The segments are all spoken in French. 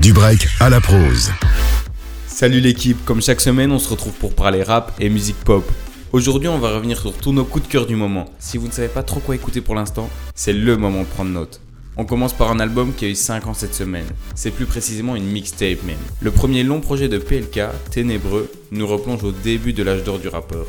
Du break à la prose. Salut l'équipe, comme chaque semaine on se retrouve pour parler rap et musique pop. Aujourd'hui on va revenir sur tous nos coups de cœur du moment. Si vous ne savez pas trop quoi écouter pour l'instant, c'est le moment de prendre note. On commence par un album qui a eu 5 ans cette semaine. C'est plus précisément une mixtape même. Le premier long projet de PLK, Ténébreux, nous replonge au début de l'âge d'or du rappeur.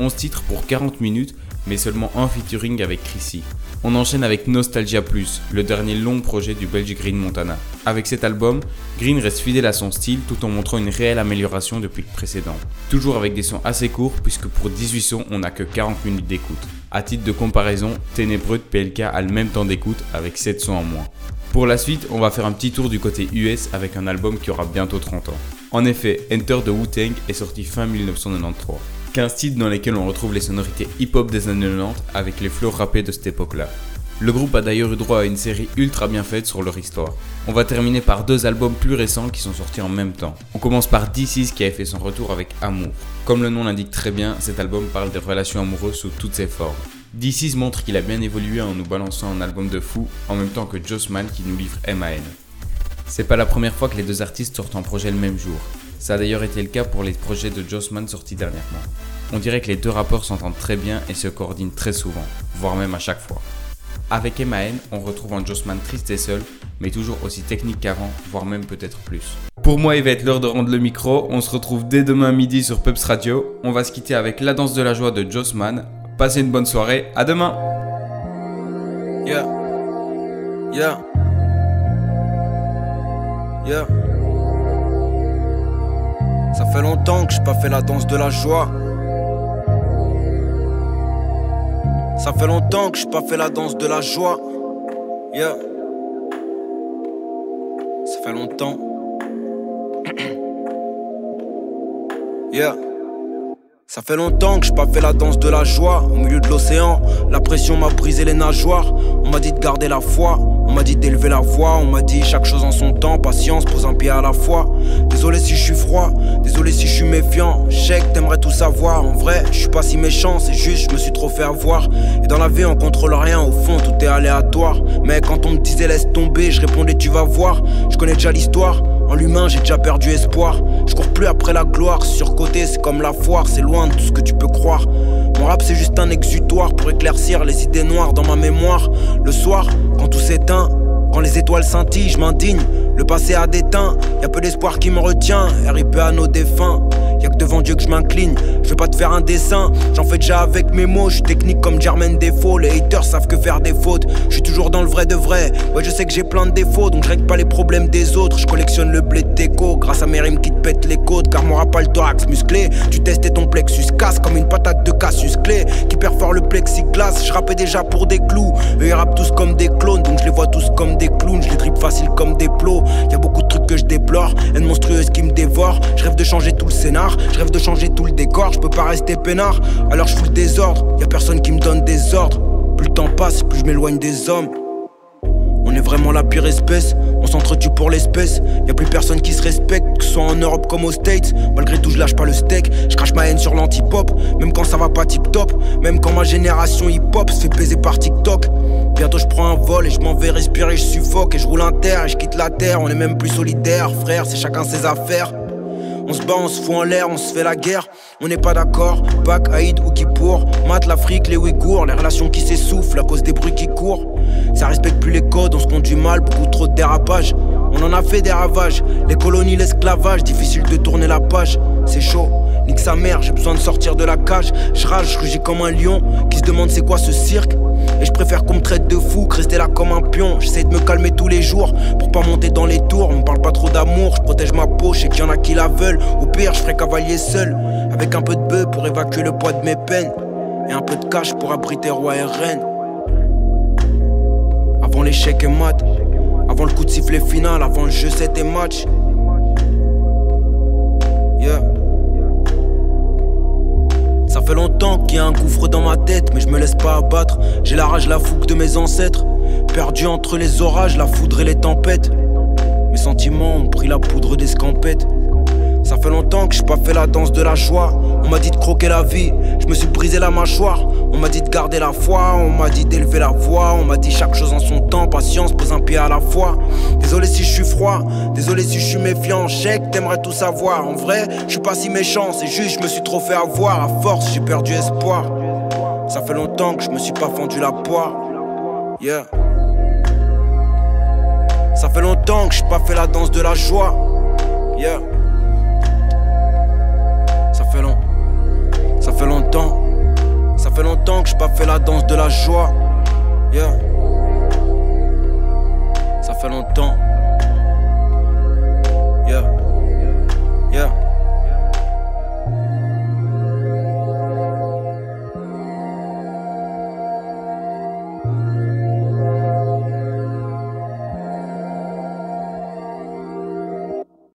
11 titres pour 40 minutes mais seulement un featuring avec Chrissy. On enchaîne avec Nostalgia Plus, le dernier long projet du belge Green Montana. Avec cet album, Green reste fidèle à son style tout en montrant une réelle amélioration depuis le précédent. Toujours avec des sons assez courts puisque pour 18 sons on n'a que 40 minutes d'écoute. A titre de comparaison, Ténébreux de PLK a le même temps d'écoute avec 7 sons en moins. Pour la suite, on va faire un petit tour du côté US avec un album qui aura bientôt 30 ans. En effet, Enter the Wu-Tang est sorti fin 1993. 15 titres dans lesquels on retrouve les sonorités hip-hop des années 90 avec les flows rappés de cette époque-là. Le groupe a d'ailleurs eu droit à une série ultra bien faite sur leur histoire. On va terminer par deux albums plus récents qui sont sortis en même temps. On commence par DC's qui a fait son retour avec Amour. Comme le nom l'indique très bien, cet album parle des relations amoureuses sous toutes ses formes. DC's montre qu'il a bien évolué en nous balançant un album de fou en même temps que Jossman qui nous livre MAN. C'est pas la première fois que les deux artistes sortent un projet le même jour. Ça a d'ailleurs été le cas pour les projets de Jossman sortis dernièrement. On dirait que les deux rappeurs s'entendent très bien et se coordinent très souvent, voire même à chaque fois. Avec MAN, on retrouve un Jossman triste et seul, mais toujours aussi technique qu'avant, voire même peut-être plus. Pour moi, il va être l'heure de rendre le micro. On se retrouve dès demain midi sur Peps Radio. On va se quitter avec La danse de la joie de Jossman. Passez une bonne soirée. À demain. Yeah. Yeah. Yeah. Ça fait longtemps que j'ai pas fait la danse de la joie. Ça fait longtemps que j'ai pas fait la danse de la joie. Yeah. Ça fait longtemps. yeah. Ça fait longtemps que j'ai pas fait la danse de la joie. Au milieu de l'océan, la pression m'a brisé les nageoires. On m'a dit de garder la foi, on m'a dit d'élever la voix. On m'a dit chaque chose en son temps, patience, pose un pied à la fois. Désolé si je suis froid, désolé si je suis méfiant. Je sais que t'aimerais tout savoir. En vrai, je suis pas si méchant, c'est juste je me suis trop fait avoir. Et dans la vie, on contrôle rien, au fond, tout est aléatoire. Mais quand on me disait laisse tomber, je répondais tu vas voir. Je connais déjà l'histoire. En l'humain, j'ai déjà perdu espoir. Je cours plus après la gloire. Surcoté, c'est comme la foire, c'est loin de tout ce que tu peux croire. Mon rap, c'est juste un exutoire pour éclaircir les idées noires dans ma mémoire. Le soir, quand tout s'éteint, quand les étoiles scintillent, je m'indigne. Le passé a déteint, y a peu d'espoir qui me retient. RIP à nos défunts. Y'a que devant Dieu que je m'incline. Je vais pas te faire un dessin, j'en fais déjà avec mes mots. Je technique comme Jermaine Défaut. Les haters savent que faire des fautes. Je suis toujours dans le vrai de vrai. Ouais, je sais que j'ai plein de défauts, donc je règle pas les problèmes des autres. Je collectionne le blé de déco grâce à mes rimes qui te pètent les côtes. Car mon rap pas le thorax musclé. Tu testais ton plexus casse comme une patate de Cassius Clé qui perfore le plexiglas. Je rappais déjà pour des clous. Eux ils rappent tous comme des clones, donc je les vois tous comme des clowns. Je les drip facile comme des plots. Déplore. Une monstrueuse qui me dévore. Je rêve de changer tout le scénar. Je rêve de changer tout le décor, je peux pas rester peinard. Alors je fous le désordre, y a personne qui me donne des ordres. Plus le temps passe, plus je m'éloigne des hommes. On est vraiment la pire espèce, on s'entretue pour l'espèce. Y a plus personne qui se respecte, que ce soit en Europe comme aux States. Malgré tout, je lâche pas le steak, je crache ma haine sur l'anti-pop. Même quand ça va pas tip top, même quand ma génération hip-hop se fait baiser par TikTok. Bientôt je prends un vol et je m'en vais respirer, je suffoque et je roule un terre et je quitte la terre. On est même plus solidaires, frère, c'est chacun ses affaires. On se bat, on se fout en l'air, on se fait la guerre. On n'est pas d'accord. Bac, Haïd ou Kippour. Mat, l'Afrique, les Ouïghours. Les relations qui s'essoufflent à cause des bruits qui courent. Ça respecte plus les codes, on se conduit mal, beaucoup trop de dérapage. On en a fait des ravages. Les colonies, l'esclavage, difficile de tourner la page. C'est chaud. Nique sa mère, j'ai besoin de sortir de la cage. Je rage, rugis comme un lion qui se demande c'est quoi ce cirque. Et je préfère qu'on me traite de fou que rester là comme un pion. J'essaie de me calmer tous les jours pour pas monter dans les tours. On me parle pas trop d'amour, je protège ma peau, je sais qu'il y en a qui la veulent. Au pire, je ferai cavalier seul, avec un peu de bœuf pour évacuer le poids de mes peines. Et un peu de cash pour abriter roi et reine. Avant l'échec et mat, avant le coup de sifflet final, avant le jeu, c'était match. Longtemps qu'il y a un gouffre dans ma tête, mais je me laisse pas abattre. J'ai la rage, la fougue de mes ancêtres. Perdu entre les orages, la foudre et les tempêtes. Mes sentiments ont pris la poudre d'escampette. Ça fait longtemps que j'ai pas fait la danse de la joie. On m'a dit de croquer la vie, je me suis brisé la mâchoire. On m'a dit de garder la foi, on m'a dit d'élever la voix. On m'a dit chaque chose en son temps, patience, pose un pied à la fois. Désolé si je suis froid, désolé si je suis méfiant. Chèque, t'aimerais tout savoir. En vrai, je suis pas si méchant, c'est juste je me suis trop fait avoir. À force, j'ai perdu espoir. Ça fait longtemps que je me suis pas fendu la poire. Yeah. Ça fait longtemps que j'ai pas fait la danse de la joie. Yeah. Fait longtemps que j'ai pas fait la danse de la joie. Yeah. Ça fait longtemps. Yeah. Yeah.